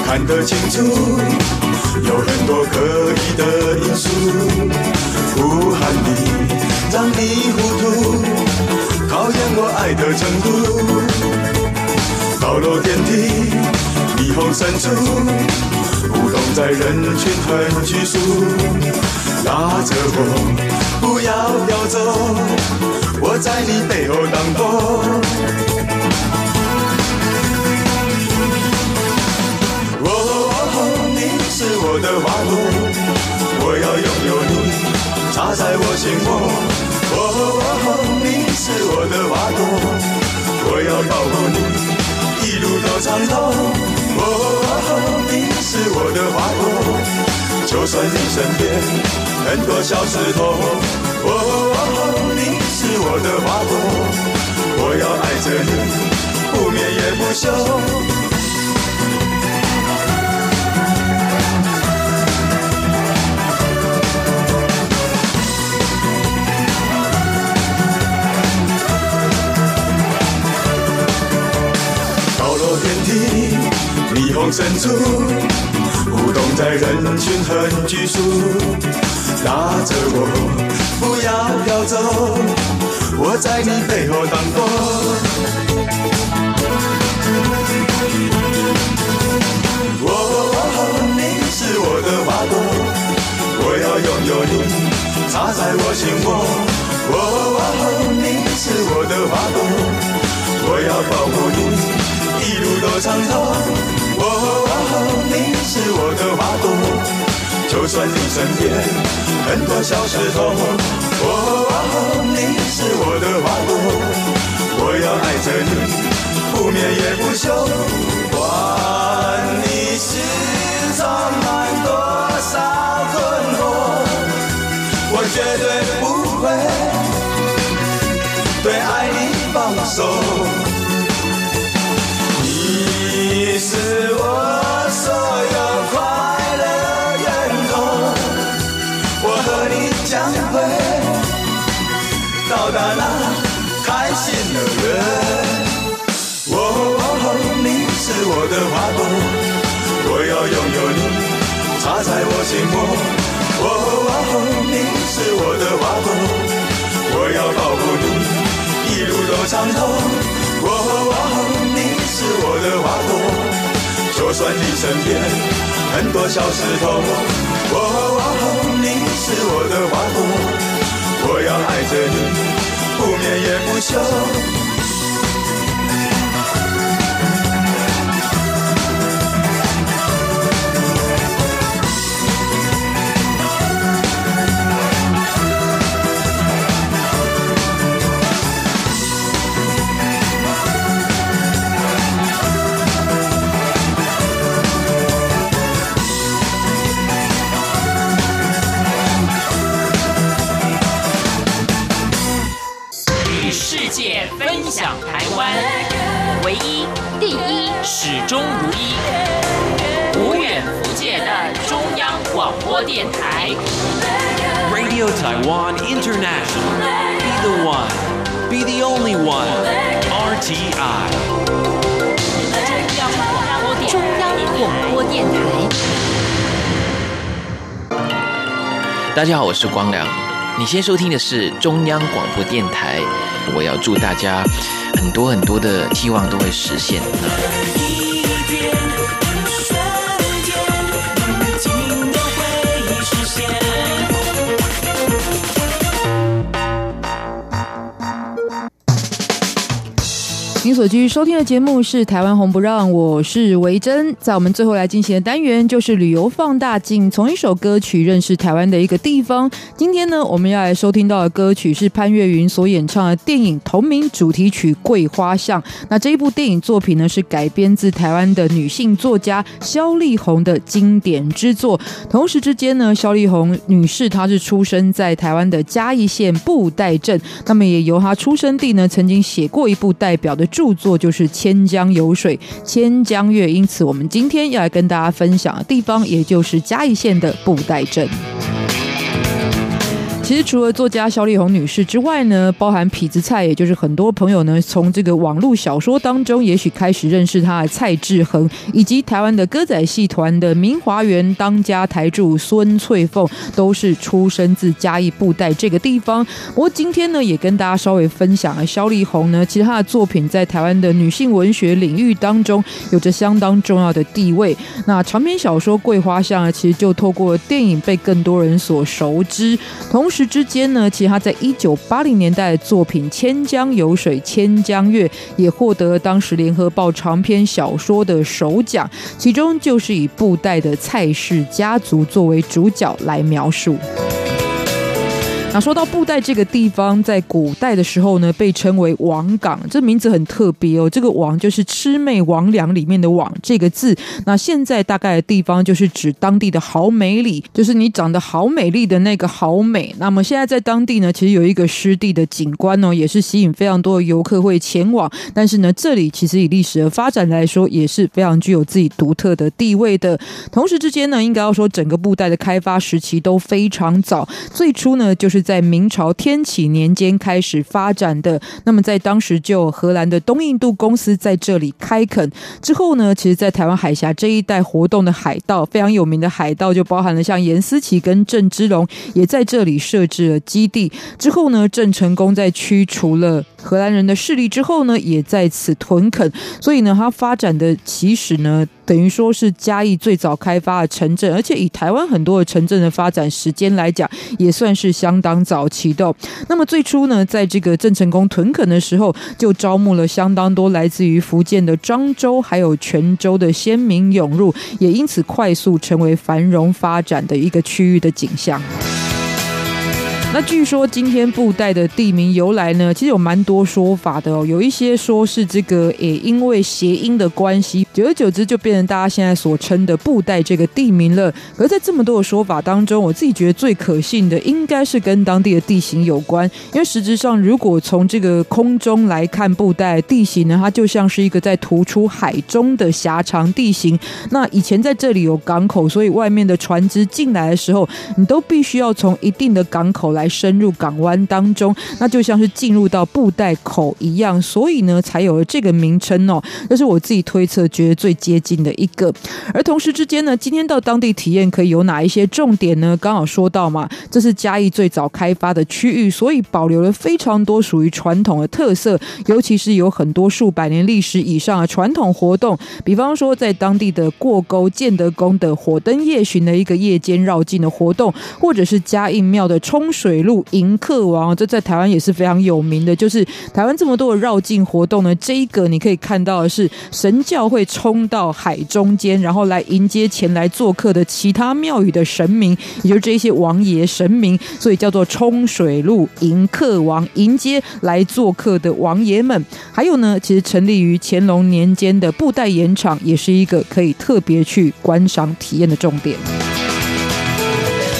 看得清楚，有很多可疑的因素，呼喊你让你糊涂，考验我爱的程度。高楼电梯，霓虹深处，舞动在人群很拘束，拉着我不要飘走，我在你背后挡风。是我的花朵，我要拥有你，插在我心窝。哦，哦，你是我的花朵，我要保护你，一路到长头。哦，哦，你是我的花朵，就算你身边很多小石头。哦，哦，你是我的花朵，我要爱着你，不眠也不休。霓虹深处，舞动在人群很拘束，拉着我不要飘走，我在你背后挡风。哦，你是我的花朵，我要拥有你，插在我心窝。哦，你是我的花朵，我要保护你，一路到长头。在你身边很多小石头。哦，你是我的花朵，我要爱着你，不眠也不休。管你心中满多少困惑，我绝对不会对爱你放手。的花朵，我要拥有你，插在我心窝。哦，你是我的花朵，我要保护你，一路都畅通。哦，你是我的花朵，就算你身边很多小石头。哦，你是我的花朵，我要爱着你，不眠也不休。终如一，无远弗届的中央广播电台。Radio Taiwan International, be the one, be the only one. RTI。中央广播电台。大家好，我是光良。你先收听的是中央广播电台。我要祝大家很多很多的希望都会实现。所继续收听的节目是《台湾红不让》，我是维珍。在我们最后来进行的单元就是旅游放大镜，从一首歌曲认识台湾的一个地方。今天呢，我们要来收听到的歌曲是潘越云所演唱的电影同名主题曲《桂花巷》。那这一部电影作品呢，是改编自台湾的女性作家萧丽红的经典之作。同时之间呢，萧丽红女士她是出生在台湾的嘉义县布袋镇，那么也由她出生地呢，曾经写过一部代表的。著著作就是《千江有水千江月》，因此我们今天要来跟大家分享的地方，也就是嘉义县的布袋镇。其实除了作家萧丽红女士之外呢，包含痞子蔡，也就是很多朋友呢从这个网络小说当中，也许开始认识他的蔡志恒，以及台湾的歌仔戏团的明华园当家台柱孙翠凤，都是出生自嘉义布袋这个地方。不过今天呢，也跟大家稍微分享了萧丽红呢，其实她的作品在台湾的女性文学领域当中有着相当重要的地位。那长篇小说《桂花巷》呢，其实就透过电影被更多人所熟知，同时之间呢，其实他在一九八零年代作品《千江有水千江月》也获得了当时联合报长篇小说的首奖，其中就是以布袋的蔡氏家族作为主角来描述。那说到布袋这个地方，在古代的时候呢，被称为王港，这名字很特别哦。这个“王”就是魑魅魍魉里面的“魍”这个字。那现在大概的地方就是指当地的好美里，就是你长得好美丽的那个好美。那么现在在当地呢，其实有一个湿地的景观哦，也是吸引非常多的游客会前往。但是呢，这里其实以历史的发展来说，也是非常具有自己独特的地位的。同时之间呢，应该要说整个布袋的开发时期都非常早，最初呢就是。在明朝天启年间开始发展的，那么在当时就荷兰的东印度公司在这里开垦之后呢，其实，在台湾海峡这一带活动的海盗非常有名的海盗，就包含了像严思齐跟郑芝龙，也在这里设置了基地。之后呢，郑成功在驱除了荷兰人的势力之后呢，也在此屯垦，所以呢，它发展的起始呢。等于说是嘉义最早开发的城镇，而且以台湾很多的城镇的发展时间来讲，也算是相当早期的。那么最初呢，在这个郑成功屯垦的时候，就招募了相当多来自于福建的漳州还有泉州的先民涌入，也因此快速成为繁荣发展的一个区域的景象。那据说今天布袋的地名由来呢，其实有蛮多说法的哦。有一些说是这个，诶，因为谐音的关系，久而久之就变成大家现在所称的布袋这个地名了。而在这么多的说法当中，我自己觉得最可信的应该是跟当地的地形有关。因为实质上，如果从这个空中来看布袋地形呢，它就像是一个在突出海中的狭长地形。那以前在这里有港口，所以外面的船只进来的时候，你都必须要从一定的港口来。深入港湾当中，那就像是进入到布袋口一样，所以呢，才有了这个名称哦。这是我自己推测觉得最接近的一个。而同时之间呢，今天到当地体验可以有哪一些重点呢？刚好说到嘛，这是嘉义最早开发的区域，所以保留了非常多属于传统的特色，尤其是有很多数百年历史以上的传统活动，比方说在当地的过沟建德宫的火灯夜巡的一个夜间绕境的活动，或者是嘉应庙的冲水。水路迎客王，这在台湾也是非常有名的。就是台湾这么多的绕境活动呢，这一个你可以看到的是神教会冲到海中间，然后来迎接前来做客的其他庙宇的神明，也就是这些王爷神明，所以叫做冲水路迎客王，迎接来做客的王爷们。还有呢，其实成立于乾隆年间的布袋盐场，也是一个可以特别去观赏体验的重点。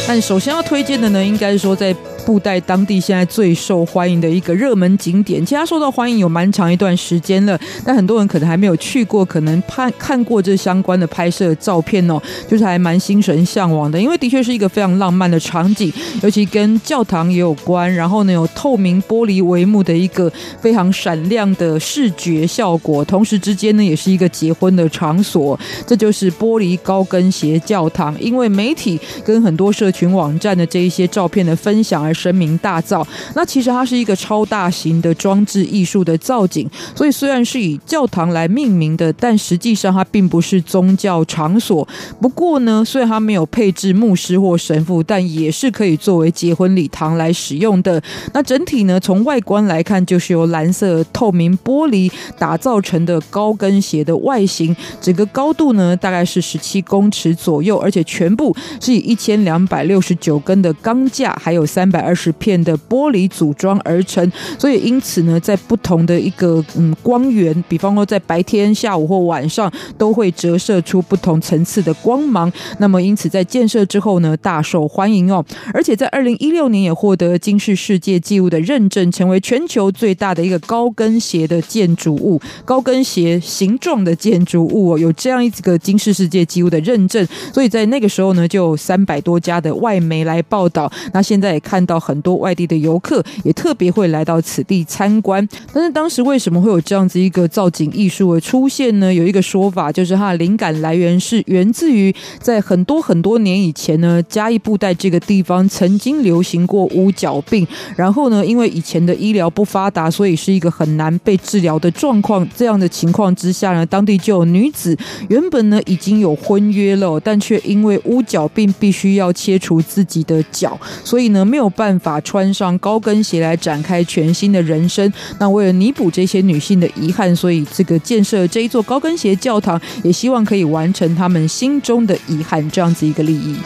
但首先要推荐的呢，应该说在。布袋当地现在最受欢迎的一个热门景点，其实它受到欢迎有蛮长一段时间了，但很多人可能还没有去过，可能拍看过这相关的拍摄照片哦，就是还蛮心神向往的，因为的确是一个非常浪漫的场景，尤其跟教堂也有关，然后呢有透明玻璃帷幕的一个非常闪亮的视觉效果，同时之间呢也是一个结婚的场所，这就是玻璃高跟鞋教堂，因为媒体跟很多社群网站的这一些照片的分享而。声名大噪，那其实它是一个超大型的装置艺术的造景，所以虽然是以教堂来命名的，但实际上它并不是宗教场所。不过呢，虽然它没有配置牧师或神父，但也是可以作为结婚礼堂来使用的。那整体呢，从外观来看，就是由蓝色透明玻璃打造成的高跟鞋的外形，整个高度呢大概是十七公尺左右，而且全部是以一千两百六十九根的钢架，还有三百。二十片的玻璃组装而成，所以因此呢，在不同的一个嗯光源，比方说在白天、下午或晚上，都会折射出不同层次的光芒。那么因此在建设之后呢，大受欢迎哦。而且在二零一六年也获得金氏世界纪录的认证，成为全球最大的一个高跟鞋的建筑物，高跟鞋形状的建筑物哦，有这样一个金氏世界纪录的认证。所以在那个时候呢，就有三百多家的外媒来报道。那现在也看到。到很多外地的游客，也特别会来到此地参观。但是当时为什么会有这样子一个造景艺术的出现呢？有一个说法，就是它的灵感来源是源自于在很多很多年以前呢，嘉义布袋这个地方曾经流行过乌脚病，然后呢，因为以前的医疗不发达，所以是一个很难被治疗的状况。这样的情况之下呢，当地就有女子原本呢已经有婚约了，但却因为乌脚病必须要切除自己的脚，所以呢没有办办法穿上高跟鞋来展开全新的人生。那为了弥补这些女性的遗憾，所以这个建设这一座高跟鞋教堂，也希望可以完成他们心中的遗憾，这样子一个利益。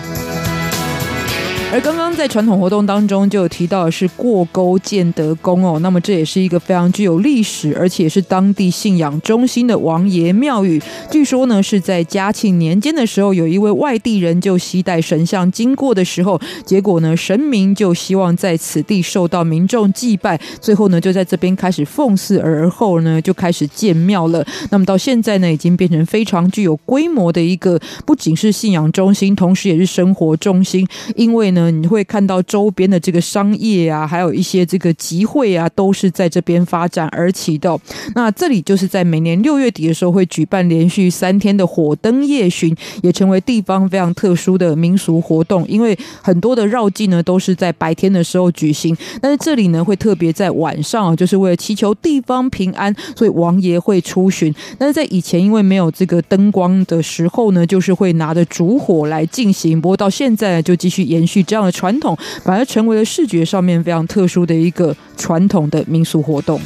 而刚刚在传统活动当中就有提到的是过沟建德宫哦，那么这也是一个非常具有历史，而且是当地信仰中心的王爷庙宇。据说呢是在嘉庆年间的时候，有一位外地人就携带神像经过的时候，结果呢神明就希望在此地受到民众祭拜，最后呢就在这边开始奉祀，而后呢就开始建庙了。那么到现在呢已经变成非常具有规模的一个，不仅是信仰中心，同时也是生活中心，因为呢。你会看到周边的这个商业啊，还有一些这个集会啊，都是在这边发展而起的。那这里就是在每年六月底的时候会举办连续三天的火灯夜巡，也成为地方非常特殊的民俗活动。因为很多的绕境呢都是在白天的时候举行，但是这里呢会特别在晚上，就是为了祈求地方平安，所以王爷会出巡。但是在以前因为没有这个灯光的时候呢，就是会拿着烛火来进行。不过到现在就继续延续。这样的传统，反而成为了视觉上面非常特殊的一个传统的民俗活动。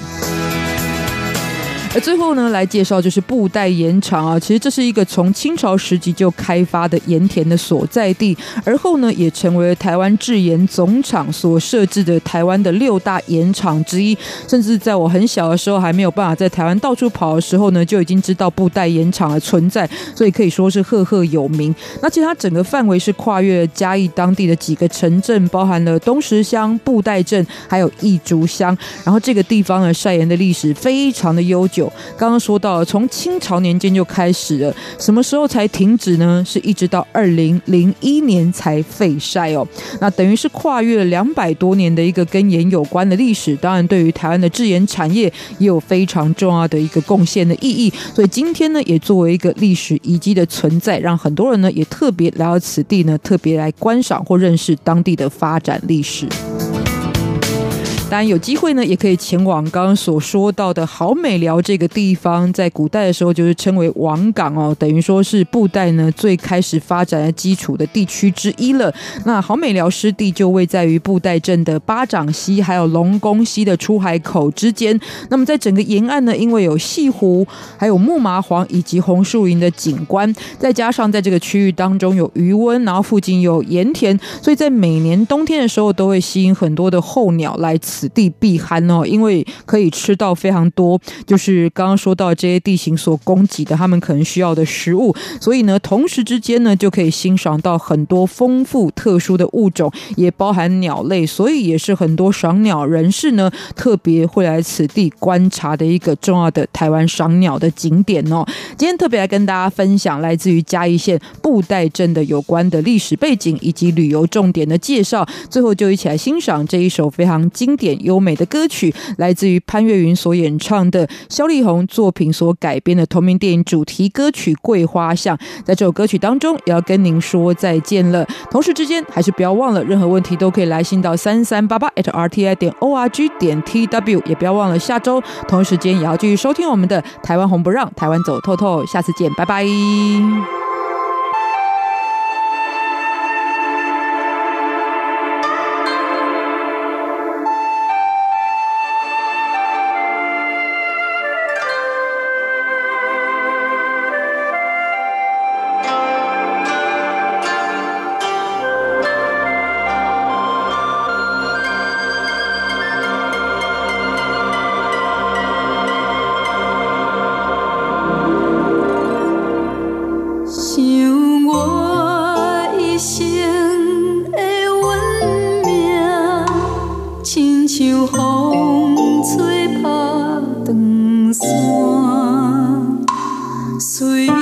而最后呢，来介绍就是布袋盐场啊，其实这是一个从清朝时期就开发的盐田的所在地，而后呢，也成为了台湾制盐总厂所设置的台湾的六大盐场之一。甚至在我很小的时候，还没有办法在台湾到处跑的时候呢，就已经知道布袋盐场的存在，所以可以说是赫赫有名。那其实它整个范围是跨越了嘉义当地的几个城镇，包含了东石乡、布袋镇，还有义竹乡。然后这个地方呢，晒盐的历史非常的悠久。刚刚说到，从清朝年间就开始了，什么时候才停止呢？是一直到二零零一年才废晒哦。那等于是跨越了两百多年的一个跟盐有关的历史，当然对于台湾的制盐产业也有非常重要的一个贡献的意义。所以今天呢，也作为一个历史遗迹的存在，让很多人呢也特别来到此地呢，特别来观赏或认识当地的发展历史。当然有机会呢，也可以前往刚刚所说到的好美寮这个地方，在古代的时候就是称为王港哦，等于说是布袋呢最开始发展的基础的地区之一了。那好美寮湿地就位在于布袋镇的八掌溪还有龙宫溪的出海口之间。那么在整个沿岸呢，因为有西湖、还有木麻黄以及红树林的景观，再加上在这个区域当中有余温，然后附近有盐田，所以在每年冬天的时候都会吸引很多的候鸟来此此。地避寒哦，因为可以吃到非常多，就是刚刚说到这些地形所供给的他们可能需要的食物，所以呢，同时之间呢就可以欣赏到很多丰富特殊的物种，也包含鸟类，所以也是很多赏鸟人士呢特别会来此地观察的一个重要的台湾赏鸟的景点哦。今天特别来跟大家分享来自于嘉义县布袋镇的有关的历史背景以及旅游重点的介绍，最后就一起来欣赏这一首非常经典。优美的歌曲来自于潘越云所演唱的萧力宏作品所改编的同名电影主题歌曲《桂花巷》。在这首歌曲当中，也要跟您说再见了。同时之间，还是不要忘了，任何问题都可以来信到三三八八 @rti 点 org 点 tw，也不要忘了下周同一时间也要继续收听我们的台湾红不让，台湾走透透。下次见，拜拜。一